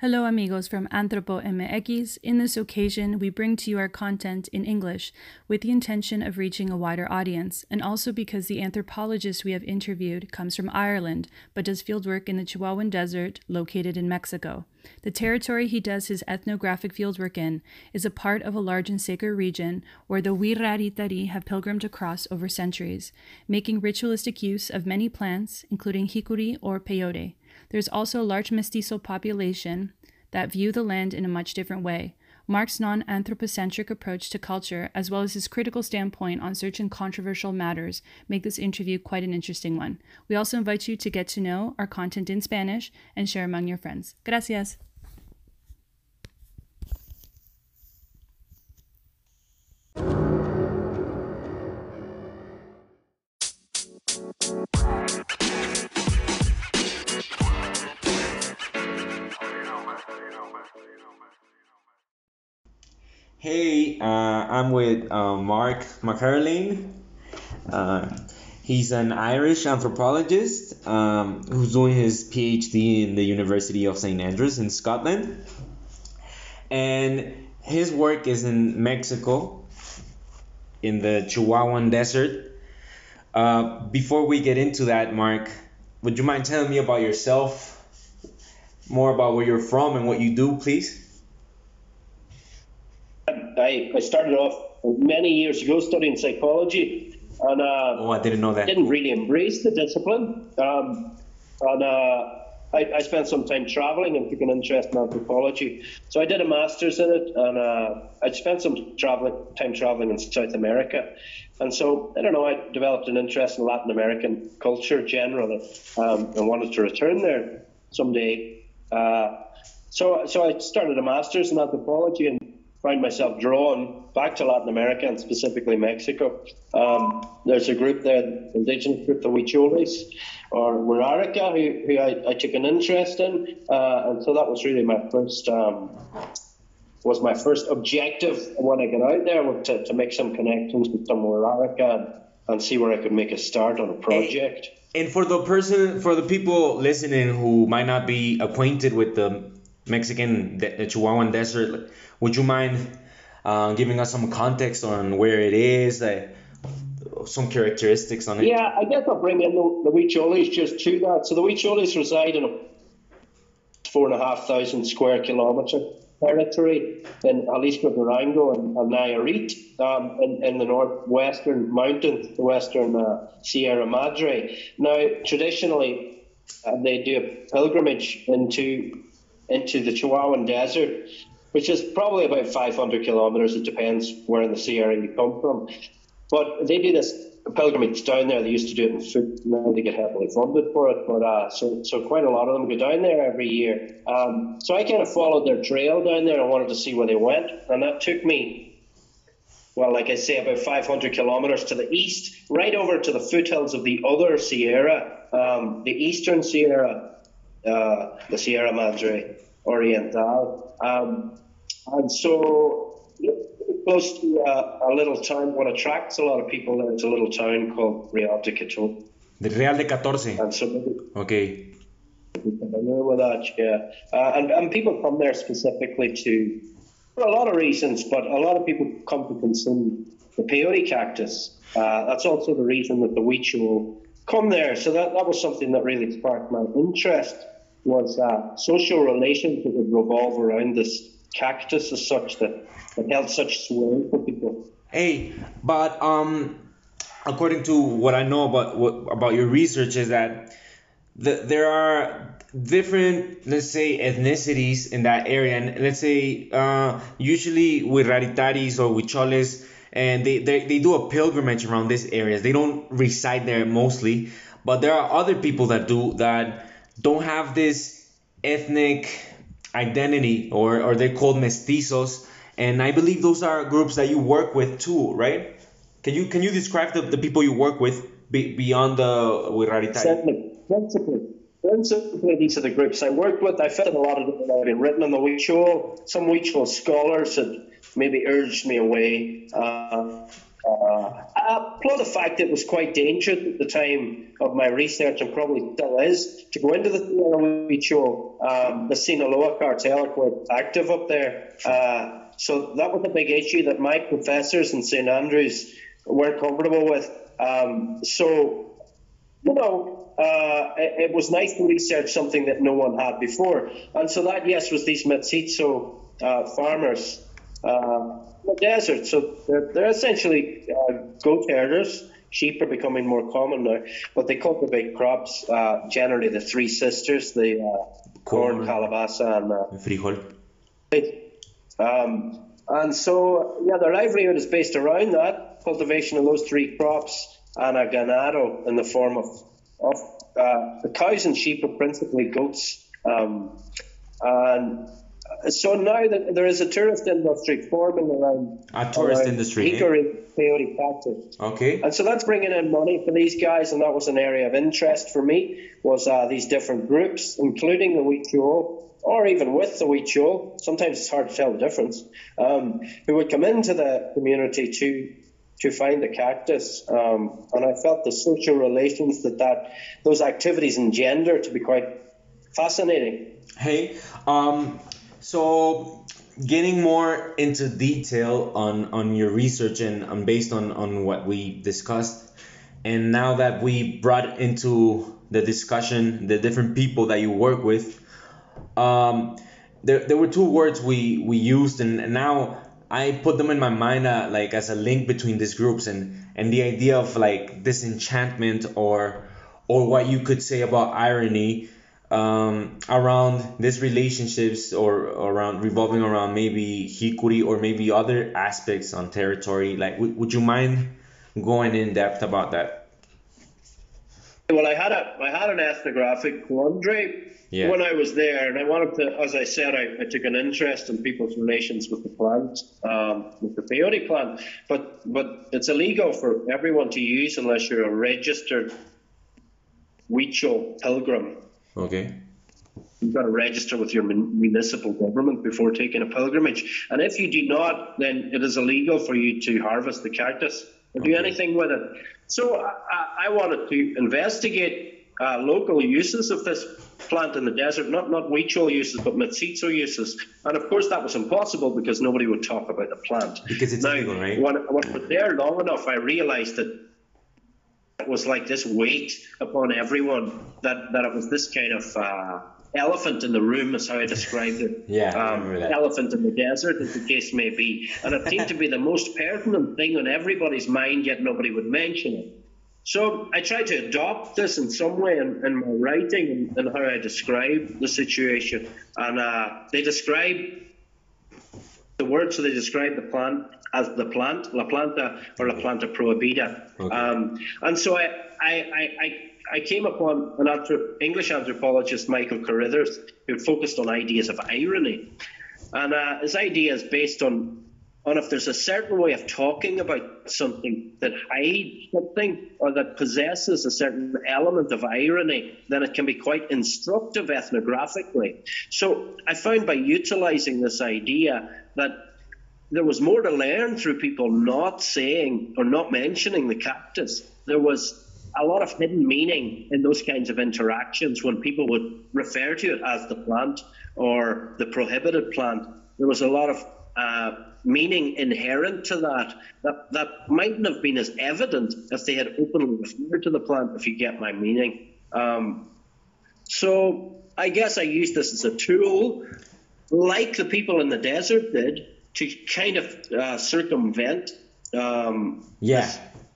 Hello, amigos from Anthropo MX. In this occasion, we bring to you our content in English with the intention of reaching a wider audience, and also because the anthropologist we have interviewed comes from Ireland but does fieldwork in the Chihuahuan Desert located in Mexico. The territory he does his ethnographic fieldwork in is a part of a large and sacred region where the Wiraritari have pilgrimed across over centuries, making ritualistic use of many plants, including hikuri or peyote. There's also a large mestizo population that view the land in a much different way. Mark's non anthropocentric approach to culture, as well as his critical standpoint on certain controversial matters, make this interview quite an interesting one. We also invite you to get to know our content in Spanish and share among your friends. Gracias. Hey, uh, I'm with uh, Mark McCarlane. Uh, he's an Irish anthropologist um, who's doing his PhD in the University of St. Andrews in Scotland. And his work is in Mexico, in the Chihuahuan Desert. Uh, before we get into that, Mark, would you mind telling me about yourself, more about where you're from and what you do, please? I, I started off many years ago studying psychology, and uh, Oh, I didn't know that. didn't really embrace the discipline. Um, and uh, I, I spent some time traveling and took an interest in anthropology. So I did a master's in it, and uh, I spent some traveling time traveling in South America. And so I don't know, I developed an interest in Latin American culture generally, um, and wanted to return there someday. Uh, so so I started a master's in anthropology and find myself drawn back to Latin America and specifically Mexico. Um, there's a group there, the indigenous group, the Huicholes, or Wirarica, who, who I, I took an interest in, uh, and so that was really my first. Um, was my first objective when I got out there was to, to make some connections with some Wirarica and, and see where I could make a start on a project. And for the person, for the people listening who might not be acquainted with the Mexican de- Chihuahuan Desert, would you mind uh, giving us some context on where it is, like, some characteristics on it? Yeah, I guess I'll bring in the, the Huicholes just to that. So the Huicholes reside in a four and a half thousand square kilometre territory in Jalisco Durango and, and Nayarit um, in, in the northwestern mountains, the western uh, Sierra Madre. Now, traditionally, uh, they do a pilgrimage into into the Chihuahuan Desert, which is probably about 500 kilometres. It depends where in the Sierra you come from. But they do this pilgrimage down there. They used to do it in foot. Now they get heavily funded for it. But uh, so so quite a lot of them go down there every year. Um, so I kind of followed their trail down there. I wanted to see where they went, and that took me. Well, like I say, about 500 kilometers to the east, right over to the foothills of the other Sierra, um, the eastern Sierra, uh, the Sierra Madre Oriental. Um, and so, close to uh, a little town, what attracts a lot of people there is a little town called Real de Quito. The Real de Catorce. And so, maybe Okay. familiar with that, yeah. Uh, and, and people come there specifically to, for a lot of reasons, but a lot of people come to consume the peyote cactus. Uh, that's also the reason that the Huichol come there. So that, that was something that really sparked my interest was uh, social relations that would revolve around this cactus as such that, held such sway for people. Hey, but um, according to what I know about what about your research is that the, there are different, let's say, ethnicities in that area, and let's say uh, usually Wiraritaris or Huicholes, and they, they they do a pilgrimage around these areas. They don't reside there mostly, but there are other people that do that don't have this ethnic identity, or or they're called mestizos, and I believe those are groups that you work with too, right? Can you can you describe the, the people you work with be, beyond the with? Certainly, principally, principally these are the groups I worked with. I felt a lot of them been written on the Huichol. Some Huichol scholars had maybe urged me away. Uh, Uh, uh, plus the fact it was quite dangerous at the time of my research and probably still is to go into the Huichol. Um, the Sinaloa cartel are quite active up there. Uh, so that was a big issue that my professors in St Andrews weren't comfortable with. Um, so, you know, uh, it, it, was nice to research something that no one had before. And so that, yes, was these Mestizo uh, farmers uh, the desert. So they're, they're essentially uh, goat herders. Sheep are becoming more common now, but they cultivate crops, uh, generally the three sisters, the uh, corn, calabaza, and uh, frijol. Um, and so, yeah, their livelihood is based around that cultivation of those three crops and a ganado in the form of, of uh, the cows and sheep are principally goats. Um, and so now that there is a tourist industry forming around a tourist around industry hikuri peyote cactus. Okay. And so that's bringing in money for these guys, and that was an area of interest for me. Was uh, these different groups, including the Huichol, or even with the Huichol. Sometimes it's hard to tell the difference. Um, who would come into the community to to find the cactus, um, and I felt the social relations that that those activities engender to be quite fascinating. Hey, um, so getting more into detail on on your research and, and based on on what we discussed and now that we brought into the discussion the different people that you work with um, there, there were two words we we used and, and now i put them in my mind uh, like as a link between these groups and and the idea of like disenchantment or or what you could say about irony um, around these relationships or around revolving around maybe hikuri or maybe other aspects on territory like w- would you mind going in depth about that? Well i had a i had an ethnographic quandary yeah. when i was there and i wanted to as i said I, I took an interest in people's relations with the plant um, with the peyote plant. But but it's illegal for everyone to use unless you're a registered Huichol pilgrim Okay. You've got to register with your municipal government before taking a pilgrimage. And if you do not, then it is illegal for you to harvest the cactus or do anything with it. So I, I wanted to investigate uh, local uses of this plant in the desert, not not Huichol uses, but Mestizo uses. And of course, that was impossible because nobody would talk about the plant. Because it's now, illegal, right? When, when I was there long enough, I realized that was like this weight upon everyone that, that it was this kind of uh, elephant in the room, is how I described it. Yeah, um, elephant in the desert, as the case may be. And it seemed to be the most pertinent thing on everybody's mind, yet nobody would mention it. So I tried to adopt this in some way in, in my writing and, and, how I describe the situation. And uh, they describe the words, so they describe the plant as the plant, La Planta or La Planta Prohibida. Okay. Um, and so I, I, I, I came upon an anthrop- English anthropologist, Michael Carrithers, who focused on ideas of irony. And uh, his idea is based on, on if there's a certain way of talking about something that hides something or that possesses a certain element of irony, then it can be quite instructive ethnographically. So I found by utilizing this idea that there was more to learn through people not saying or not mentioning the cactus. There was a lot of hidden meaning in those kinds of interactions when people would refer to it as the plant or the prohibited plant. There was a lot of uh, meaning inherent to that, that that mightn't have been as evident if they had openly referred to the plant, if you get my meaning. Um, so I guess I use this as a tool, like the people in the desert did, to kind of uh, circumvent um, yeah.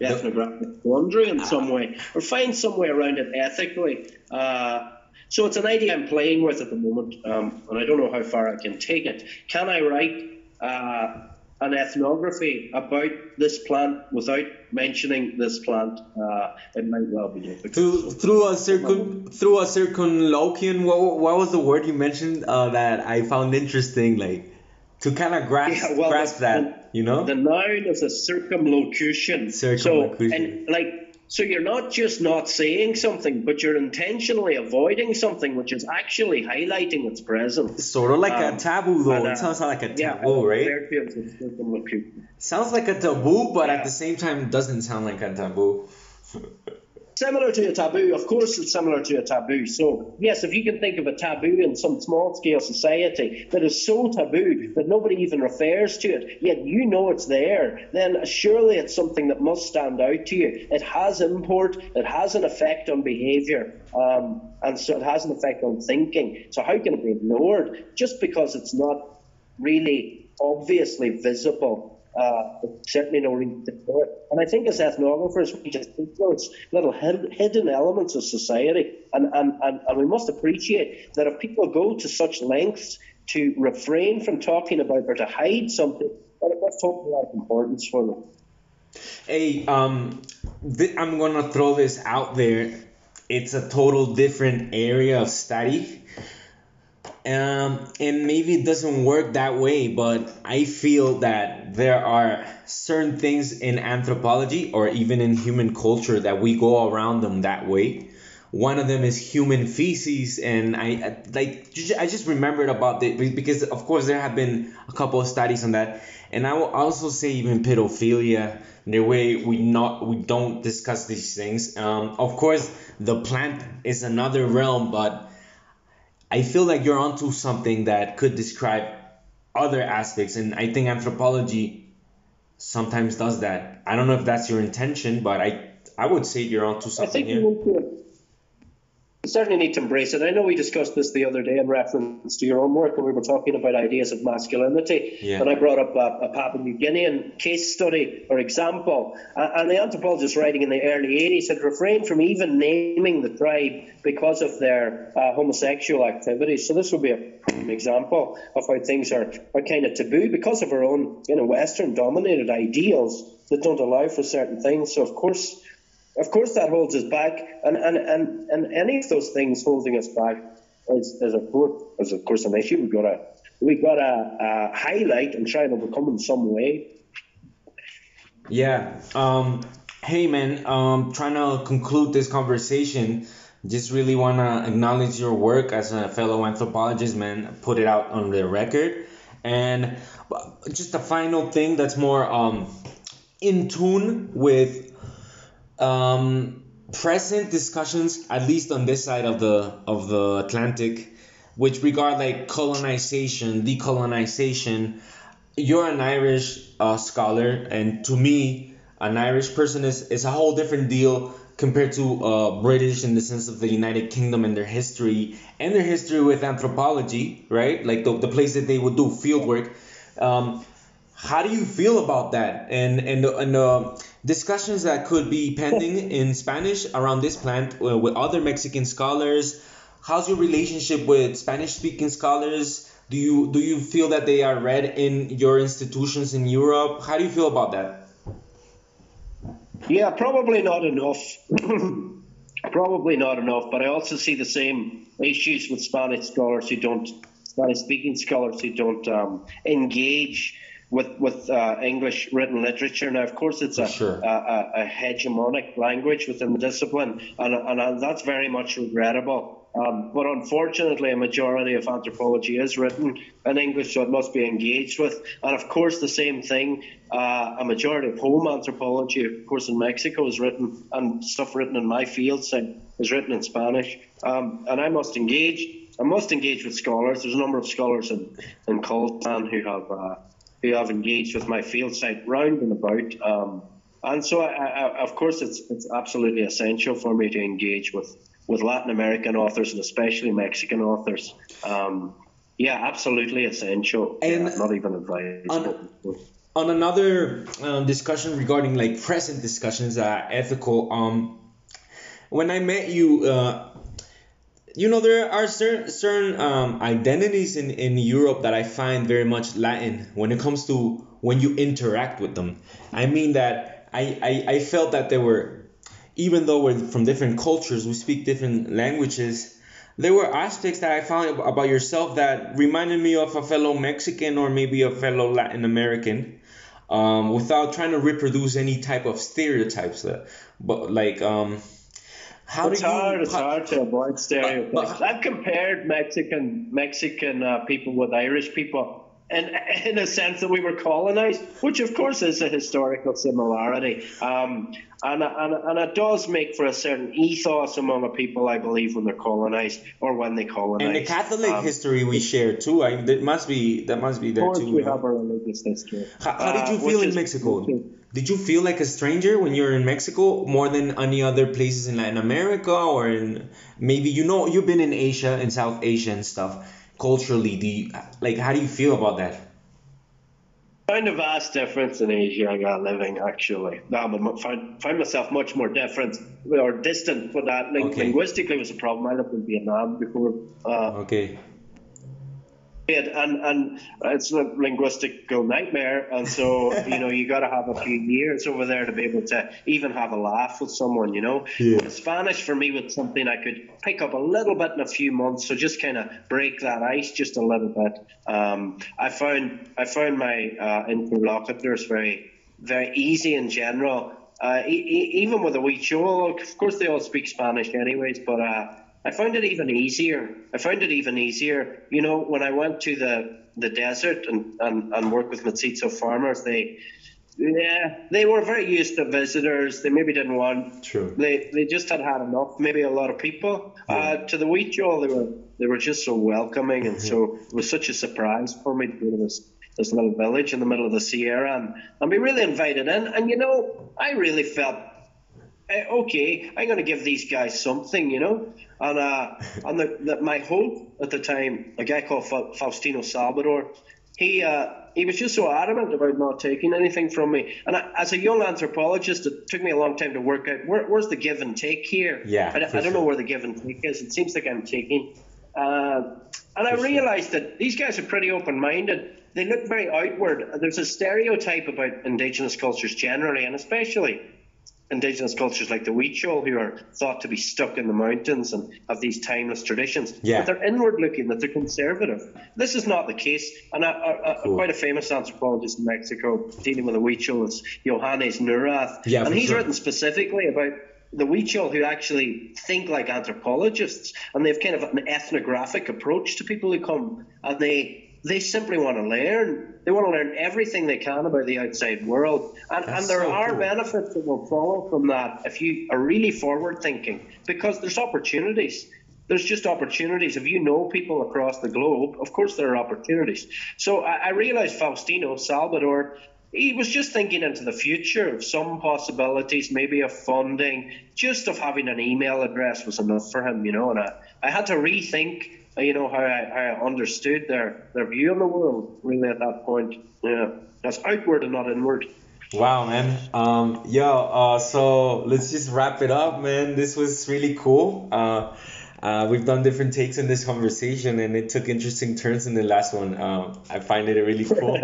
ethnographic quandary in some way, or find some way around it ethically. Uh, so it's an idea I'm playing with at the moment, um, and I don't know how far I can take it. Can I write uh, an ethnography about this plant without mentioning this plant? Uh, it might well be difficult. Through, through a circum through a circumlocution, what, what was the word you mentioned uh, that I found interesting? Like to kind of grasp yeah, well, grasp the, that, you know. The noun is a circumlocution. Circumlocution. So, and like So you're not just not saying something, but you're intentionally avoiding something which is actually highlighting its presence. Sort of like Um, a taboo, though. and, uh, it sounds like a Yeah, taboo, right? Fairfield is certain with people. Sounds like a taboo, but Yeah. at the same time, doesn't sound like a taboo. Similar to a taboo, of course, it's similar to a taboo. So, yes, if you can think of a taboo in some small scale society that is so taboo that nobody even refers to it, yet you know it's there, then surely it's something that must stand out to you. It has import, it has an effect on behaviour, um, and so it has an effect on thinking. So, how can it be ignored just because it's not really obviously visible? Uh, certainly no reason to do it. And I think as ethnographers, we just influence little hid- hidden elements of society, and, and, and, and we must appreciate that if people go to such lengths to refrain from talking about or to hide something, that it must lot of importance for them. Hey, um, th- I'm gonna throw this out there. It's a total different area of study. Um, and maybe it doesn't work that way, but I feel that there are certain things in anthropology or even in human culture that we go around them that way. One of them is human feces, and I I- like I just remembered about it because of course there have been a couple of studies on that, and I will also say even pedophilia. The way we not we don't discuss these things. Um, of course, the plant is another realm, but I feel like you're onto something that could describe other aspects, and I think anthropology sometimes does that. I don't know if that's your intention, but I I would say you're onto I something think we here. to we certainly need to embrace it. I know we discussed this the other day in reference to your own work, and we were talking about ideas of masculinity. Yeah. And I brought up a, a Papua New Guinean case study or example. Uh, and the anthropologist writing in the early 80s had refrained from even naming the tribe because of their uh, homosexual activities. So this would be a prime example of how things are, are kind of taboo because of our own you know, Western dominated ideals that don't allow for certain things. So, of course, of course, that holds us back, and and, and, and any of those things holding us back is, is of course is of course an issue. We've got to we've got to uh, highlight and try and overcome in some way. Yeah. Um, hey man, um, trying to conclude this conversation. Just really wanna acknowledge your work as a fellow anthropologist, man. Put it out on the record, and uh, just a final thing that's more um in tune with um present discussions, at least on this side of the of the Atlantic, which regard like colonization, decolonization. You're an Irish uh, scholar, and to me, an Irish person is, is a whole different deal compared to uh, British in the sense of the United Kingdom and their history and their history with anthropology, right? Like the, the place that they would do field work. Um, how do you feel about that and and and the discussions that could be pending in Spanish around this plant uh, with other Mexican scholars? How's your relationship with Spanish speaking scholars? Do you do you feel that they are read in your institutions in Europe? How do you feel about that? Yeah, probably not enough. probably not enough. But I also see the same issues with Spanish scholars who don't, Spanish speaking scholars who don't um, engage with with uh, English written literature. Now, of course, it's a, sure. a, a, hegemonic language within the discipline, and, and that's very much regrettable. Um, but unfortunately, a majority of anthropology is written in English, so it must be engaged with. And of course, the same thing, uh, a majority of home anthropology, of course, in Mexico is written, and stuff written in my field is written in Spanish. Um, and I must engage. I must engage with scholars. There's a number of scholars in in Colsan who have uh, who have engaged with my field site round and about. Um, and so, I, I, of course, it's it's absolutely essential for me to engage with with Latin American authors and especially Mexican authors. Um, yeah, absolutely essential. And yeah, not even advisable. on another um, discussion regarding like present discussions, uh, ethical. Um, when I met you, uh, you know there are certain certain um, identities in in Europe that I find very much Latin when it comes to when you interact with them. I mean that I I, I felt that there were even though we're from different cultures, we speak different languages. There were aspects that I found about yourself that reminded me of a fellow Mexican or maybe a fellow Latin American. um, without trying to reproduce any type of stereotypes. That, but like, um, how it's do you? hard. It's how- hard to avoid stereotypes. but- I've compared Mexican Mexican uh, people with Irish people, and in a sense that we were colonized, which of course is a historical similarity. Um, and, and, and it does make for a certain ethos among a people, I believe, when they're colonized or when they colonize. and the Catholic Um, history we share too. I that must be that must be there Of there course, too. we have a religious history. How, how did you Uh, feel in is- Mexico? Did you feel like a stranger when you were in Mexico more than any other places in Latin America or in maybe you know you've been in Asia and South Asia and stuff culturally do you, like how do you feel about that? Find a vast difference in Asia I got living actually. No, I find, find myself much more different or distant for that. Okay. Linguistically was a problem. I lived in Vietnam before. Uh, Okay. And and it's a linguistical nightmare. And so you know you got to have a few years over there to be able to even have a laugh with someone. You know, Yeah. Spanish for me was something I could pick up a little bit in a few months. So just kind of break that ice just a little bit. Um, I found I found my uh, interlocutors very very easy in general. Uh, e- e- even with a Huichol, of course they all speak Spanish anyways, but uh, I found it even easier. I found it even easier. You know, when I went to the, the desert and, and, and worked with mestizo farmers, they yeah, they were very used to visitors. They maybe didn't want True. they they just had had enough. Maybe a lot of people. Uh, to the Huichol, they were they were just so welcoming, and so it was such a surprise for me to go to this this little village in the middle of the Sierra and and be really invited in. And you know, I really felt okay, I'm going to give these guys something, you know. And uh, and the, the, my hope at the time, a guy called Fa- Faustino Salvador, he uh, he was just so adamant about not taking anything from me. And I, as a young anthropologist, it took me a long time to work out where, where's the give and take here. Yeah, I, I don't know where the give and take is. It seems like I'm taking. Uh, and I For sure. realized that these guys are pretty open-minded. They look very outward. There's a stereotype about indigenous cultures generally, and especially indigenous cultures like the Huichol, who are thought to be stuck in the mountains and have these timeless traditions. Yeah. But they're inward looking, that they're conservative. This is not the case. And a, a, a, Cool. quite a famous anthropologist in Mexico dealing with the Huichol is Johannes Neurath. Yeah, and he's sure. written specifically about the Huichol who actually think like anthropologists and they have kind of an ethnographic approach to people who come and they they simply want to learn. They want to learn everything they can about the outside world. And, That's and there so are cool. benefits that will follow from that if you are really forward thinking because there's opportunities. There's just opportunities. If you know people across the globe, of course there are opportunities. So I, I realized Faustino Salvador, he was just thinking into the future of some possibilities, maybe of funding, just of having an email address was enough for him, you know. And I, I had to rethink, you know, how I, how I understood their, their view on the world, really, at that point. Yeah, that's outward and not inward. Wow, man. Um, yo, uh, so let's just wrap it up, man. This was really cool. Uh, uh, we've done different takes in this conversation, and it took interesting turns in the last one. Um, I find it really cool.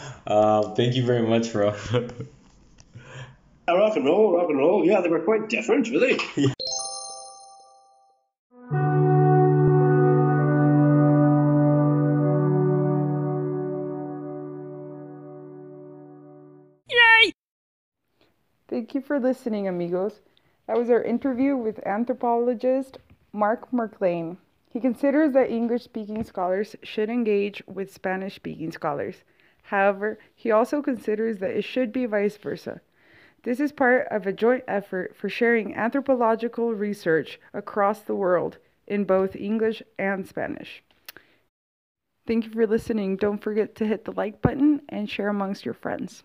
uh, thank you very much, bro. Uh, rock and roll, rock and roll. Yeah, they were quite different, really. Thank you for listening, amigos. That was our interview with anthropologist Mark Merklane. He considers that English speaking scholars should engage with Spanish speaking scholars. However, he also considers that it should be vice versa. This is part of a joint effort for sharing anthropological research across the world in both English and Spanish. Thank you for listening. Don't forget to hit the like button and share amongst your friends.